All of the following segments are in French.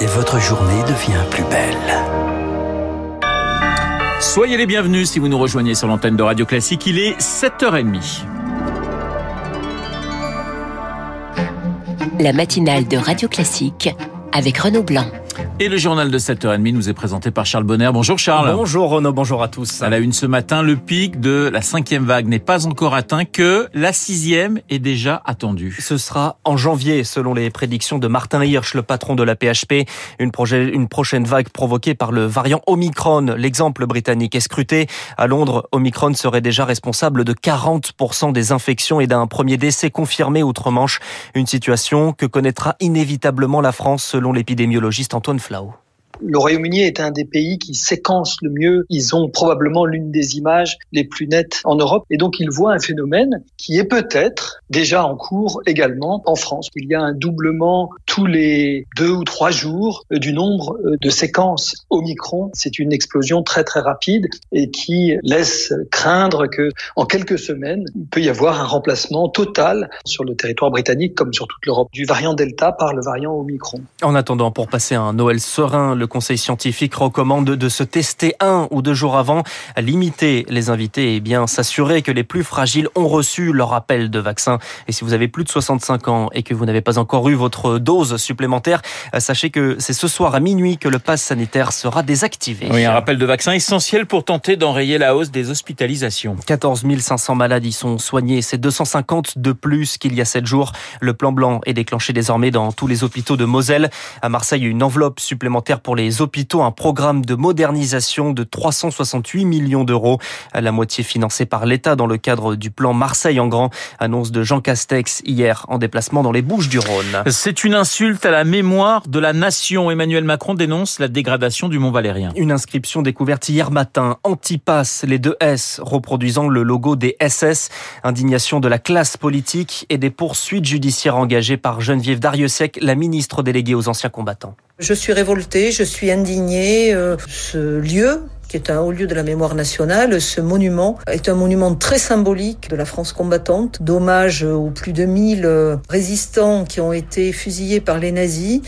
et votre journée devient plus belle. Soyez les bienvenus si vous nous rejoignez sur l'antenne de Radio Classique. Il est 7h30. La matinale de Radio Classique avec Renaud Blanc. Et le journal de 7h30 nous est présenté par Charles Bonner. Bonjour Charles. Bonjour Renaud, bonjour à tous. À la une ce matin, le pic de la cinquième vague n'est pas encore atteint, que la sixième est déjà attendue. Ce sera en janvier, selon les prédictions de Martin Hirsch, le patron de la PHP. Une, une prochaine vague provoquée par le variant Omicron. L'exemple britannique est scruté. À Londres, Omicron serait déjà responsable de 40% des infections et d'un premier décès confirmé outre-Manche. Une situation que connaîtra inévitablement la France, selon l'épidémiologiste Antoine Flau. Le Royaume-Uni est un des pays qui séquence le mieux. Ils ont probablement l'une des images les plus nettes en Europe. Et donc, ils voient un phénomène qui est peut-être déjà en cours également en France. Il y a un doublement tous les deux ou trois jours du nombre de séquences Omicron. C'est une explosion très, très rapide et qui laisse craindre que, en quelques semaines, il peut y avoir un remplacement total sur le territoire britannique comme sur toute l'Europe du variant Delta par le variant Omicron. En attendant, pour passer un Noël serein, conseil scientifique recommande de se tester un ou deux jours avant, limiter les invités et bien s'assurer que les plus fragiles ont reçu leur appel de vaccin. Et si vous avez plus de 65 ans et que vous n'avez pas encore eu votre dose supplémentaire, sachez que c'est ce soir à minuit que le pass sanitaire sera désactivé. Oui, un rappel de vaccin essentiel pour tenter d'enrayer la hausse des hospitalisations. 14 500 malades y sont soignés, c'est 250 de plus qu'il y a 7 jours. Le plan blanc est déclenché désormais dans tous les hôpitaux de Moselle. À Marseille, une enveloppe supplémentaire pour les hôpitaux, un programme de modernisation de 368 millions d'euros, la moitié financé par l'État dans le cadre du plan Marseille en grand, annonce de Jean Castex hier en déplacement dans les Bouches du Rhône. C'est une insulte à la mémoire de la nation. Emmanuel Macron dénonce la dégradation du Mont Valérien. Une inscription découverte hier matin, Antipass, les deux S, reproduisant le logo des SS, indignation de la classe politique et des poursuites judiciaires engagées par Geneviève Dariussec, la ministre déléguée aux anciens combattants. Je suis révoltée, je suis indignée. Euh, ce lieu qui est un haut lieu de la mémoire nationale, ce monument est un monument très symbolique de la France combattante, d'hommage aux plus de 1000 euh, résistants qui ont été fusillés par les nazis.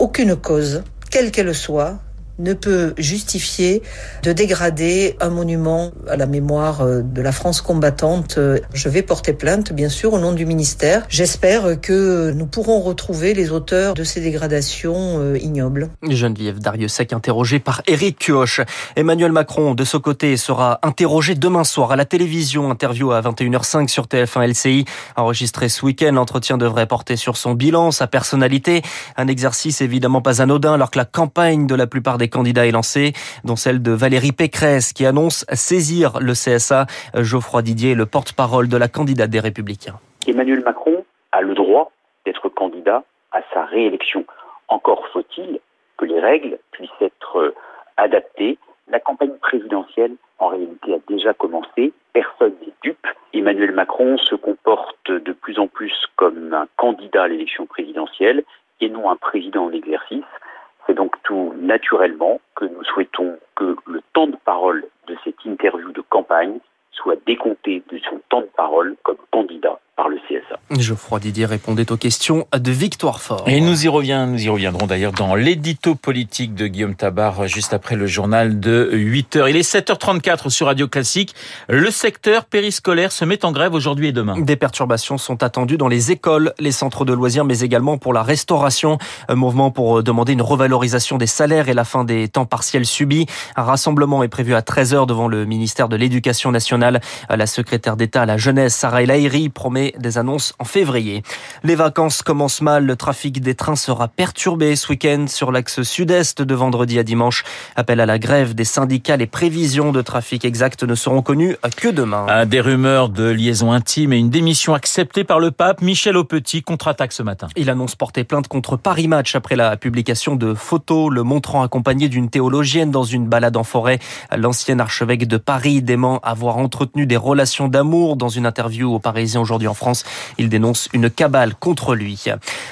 Aucune cause, quelle qu'elle soit, ne peut justifier de dégrader un monument à la mémoire euh, de la France combattante. Je vais porter plainte, bien sûr, au nom du ministère. J'espère que nous pourrons retrouver les auteurs de ces dégradations euh, ignobles. Geneviève Dariussec, interrogée par Éric Kioch. Emmanuel Macron, de ce côté, sera interrogé demain soir à la télévision. Interview à 21h05 sur TF1 LCI. Enregistré ce week-end, l'entretien devrait porter sur son bilan, sa personnalité. Un exercice évidemment pas anodin alors que la campagne de la plupart des candidats est lancée, dont celle de Valérie Pécresse qui annonce saisir le CSA. Geoffroy Didier, le porte-parole de la candidate des Républicains. Emmanuel Macron a le droit d'être candidat à sa réélection. Encore faut-il que les règles puissent être adaptées. La campagne présidentielle, en réalité, a déjà commencé. Personne n'est dupe. Emmanuel Macron se comporte de plus en plus comme un candidat à l'élection présidentielle et non un président en exercice. Naturellement que nous souhaitons que le temps de parole de cette interview de campagne soit décompté de son temps de parole comme candidat par le CSA. Geoffroy Didier répondait aux questions de Victoire Fort. Et nous y, revient, nous y reviendrons d'ailleurs dans l'édito politique de Guillaume Tabar juste après le journal de 8h. Il est 7h34 sur Radio Classique. Le secteur périscolaire se met en grève aujourd'hui et demain. Des perturbations sont attendues dans les écoles, les centres de loisirs, mais également pour la restauration. Un mouvement pour demander une revalorisation des salaires et la fin des temps partiels subis. Un rassemblement est prévu à 13h devant le ministère de l'Éducation nationale. La secrétaire d'État à la jeunesse, Sarah El promet des annonces en février. Les vacances commencent mal, le trafic des trains sera perturbé ce week-end sur l'axe sud-est de vendredi à dimanche. Appel à la grève des syndicats, les prévisions de trafic exactes ne seront connues que demain. Des rumeurs de liaison intime et une démission acceptée par le pape, Michel Aupetit contre-attaque ce matin. Il annonce porter plainte contre Paris Match après la publication de photos le montrant accompagné d'une théologienne dans une balade en forêt. L'ancien archevêque de Paris dément avoir entretenu des relations d'amour dans une interview aux Parisiens aujourd'hui en France. Il dénonce une cabale contre lui.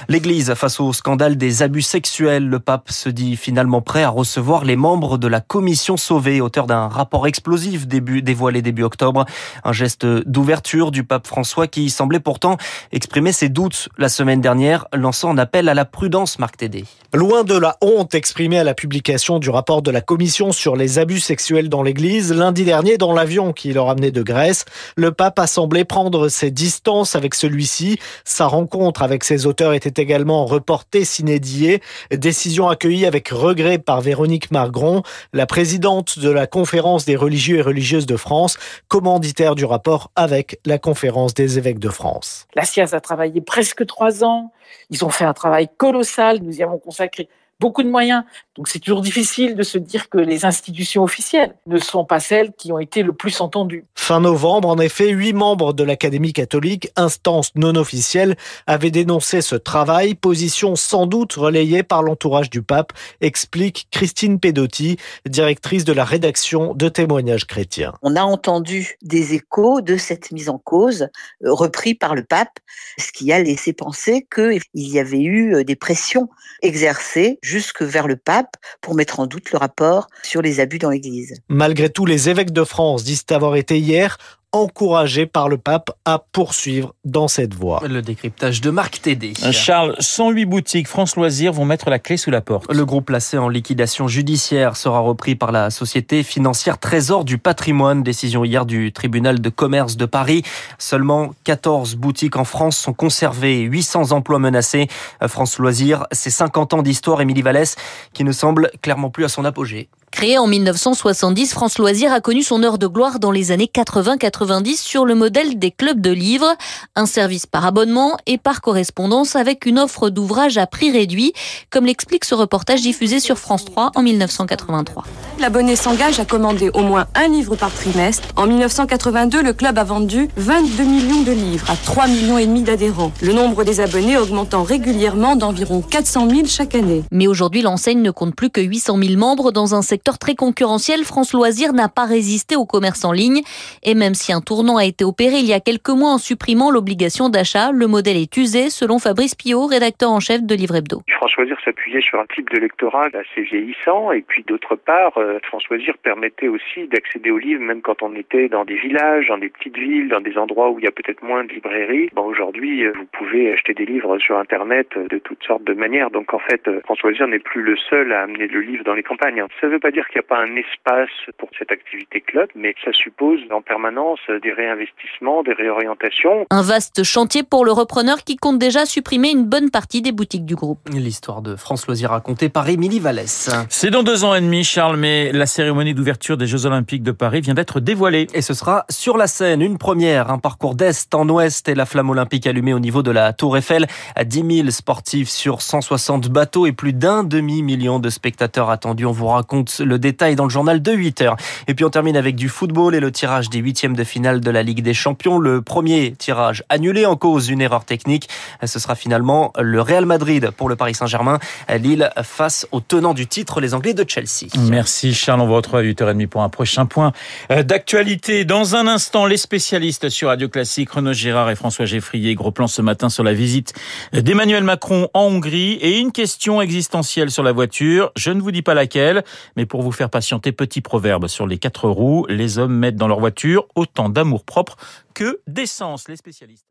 L'Église, face au scandale des abus sexuels, le pape se dit finalement prêt à recevoir les membres de la commission sauvée, auteur d'un rapport explosif dévoilé début octobre. Un geste d'ouverture du pape François qui semblait pourtant exprimer ses doutes la semaine dernière, lançant un appel à la prudence, Marc Tédé. Loin de la honte exprimée à la publication du rapport de la commission sur les abus sexuels dans l'église, lundi dernier dans l'avion qui le ramenait de Grèce, le pape a semblé prendre ses distances avec celui-ci. Sa rencontre avec ses auteurs était également reportée s'inédiée. Décision accueillie avec regret par Véronique Margron, la présidente de la conférence des religieux et religieuses de France, commanditaire du rapport avec la conférence des évêques de France. La SIAZ a travaillé presque trois ans. Ils ont fait un travail colossal. Nous y avons consacré beaucoup de moyens. Donc c'est toujours difficile de se dire que les institutions officielles ne sont pas celles qui ont été le plus entendues. Fin novembre, en effet, huit membres de l'Académie catholique, instance non officielle, avaient dénoncé ce travail, position sans doute relayée par l'entourage du pape, explique Christine Pedotti, directrice de la rédaction de témoignages chrétiens. On a entendu des échos de cette mise en cause euh, repris par le pape, ce qui a laissé penser qu'il y avait eu euh, des pressions exercées jusque vers le pape pour mettre en doute le rapport sur les abus dans l'Église. Malgré tout, les évêques de France disent avoir été hier encouragé par le pape à poursuivre dans cette voie. Le décryptage de Marc Tédé. Charles, 108 boutiques France Loisirs vont mettre la clé sous la porte. Le groupe placé en liquidation judiciaire sera repris par la société financière Trésor du patrimoine. Décision hier du tribunal de commerce de Paris. Seulement 14 boutiques en France sont conservées, 800 emplois menacés. France Loisirs, c'est 50 ans d'histoire, Émilie Vallès, qui ne semble clairement plus à son apogée. Créé en 1970, France Loisirs a connu son heure de gloire dans les années 80-90 sur le modèle des clubs de livres, un service par abonnement et par correspondance avec une offre d'ouvrages à prix réduit, comme l'explique ce reportage diffusé sur France 3 en 1983. L'abonné s'engage à commander au moins un livre par trimestre. En 1982, le club a vendu 22 millions de livres à 3 millions et demi d'adhérents. Le nombre des abonnés augmentant régulièrement d'environ 400 000 chaque année. Mais aujourd'hui, l'enseigne ne compte plus que 800 000 membres dans un secteur très concurrentiel. France Loisirs n'a pas résisté au commerce en ligne. Et même si un tournant a été opéré il y a quelques mois en supprimant l'obligation d'achat, le modèle est usé, selon Fabrice Pillot, rédacteur en chef de Livre Hebdo. France Loisirs s'appuyait sur un type de lectorat assez vieillissant. Et puis d'autre part, France Loisirs permettait aussi d'accéder aux livres même quand on était dans des villages, dans des petites villes, dans des endroits où il y a peut-être moins de librairies. Bon, aujourd'hui, vous pouvez acheter des livres sur Internet de toutes sortes de manières. Donc en fait, France Loisirs n'est plus le seul à amener le livre dans les campagnes. Ça veut pas dire qu'il n'y a pas un espace pour cette activité club, mais ça suppose en permanence des réinvestissements, des réorientations. Un vaste chantier pour le repreneur qui compte déjà supprimer une bonne partie des boutiques du groupe. L'histoire de France Loisirs racontée par Émilie Vallès. C'est dans deux ans et demi, Charles, mais la cérémonie d'ouverture des Jeux Olympiques de Paris vient d'être dévoilée. Et ce sera sur la scène, une première, un parcours d'est en ouest et la flamme olympique allumée au niveau de la Tour Eiffel. À 10 000 sportifs sur 160 bateaux et plus d'un demi-million de spectateurs attendus. On vous raconte le détail dans le journal de 8 heures. Et puis on termine avec du football et le tirage des huitièmes de finale de la Ligue des Champions. Le premier tirage annulé en cause d'une erreur technique. Ce sera finalement le Real Madrid pour le Paris Saint-Germain. Lille face aux tenants du titre, les Anglais de Chelsea. Merci Charles, on vous retrouve à 8h30 pour un prochain point d'actualité. Dans un instant, les spécialistes sur Radio Classique, Renaud Girard et François Geffrier. Gros plan ce matin sur la visite d'Emmanuel Macron en Hongrie et une question existentielle sur la voiture. Je ne vous dis pas laquelle, mais pour vous faire patienter, petit proverbe sur les quatre roues, les hommes mettent dans leur voiture autant d'amour propre que d'essence, les spécialistes.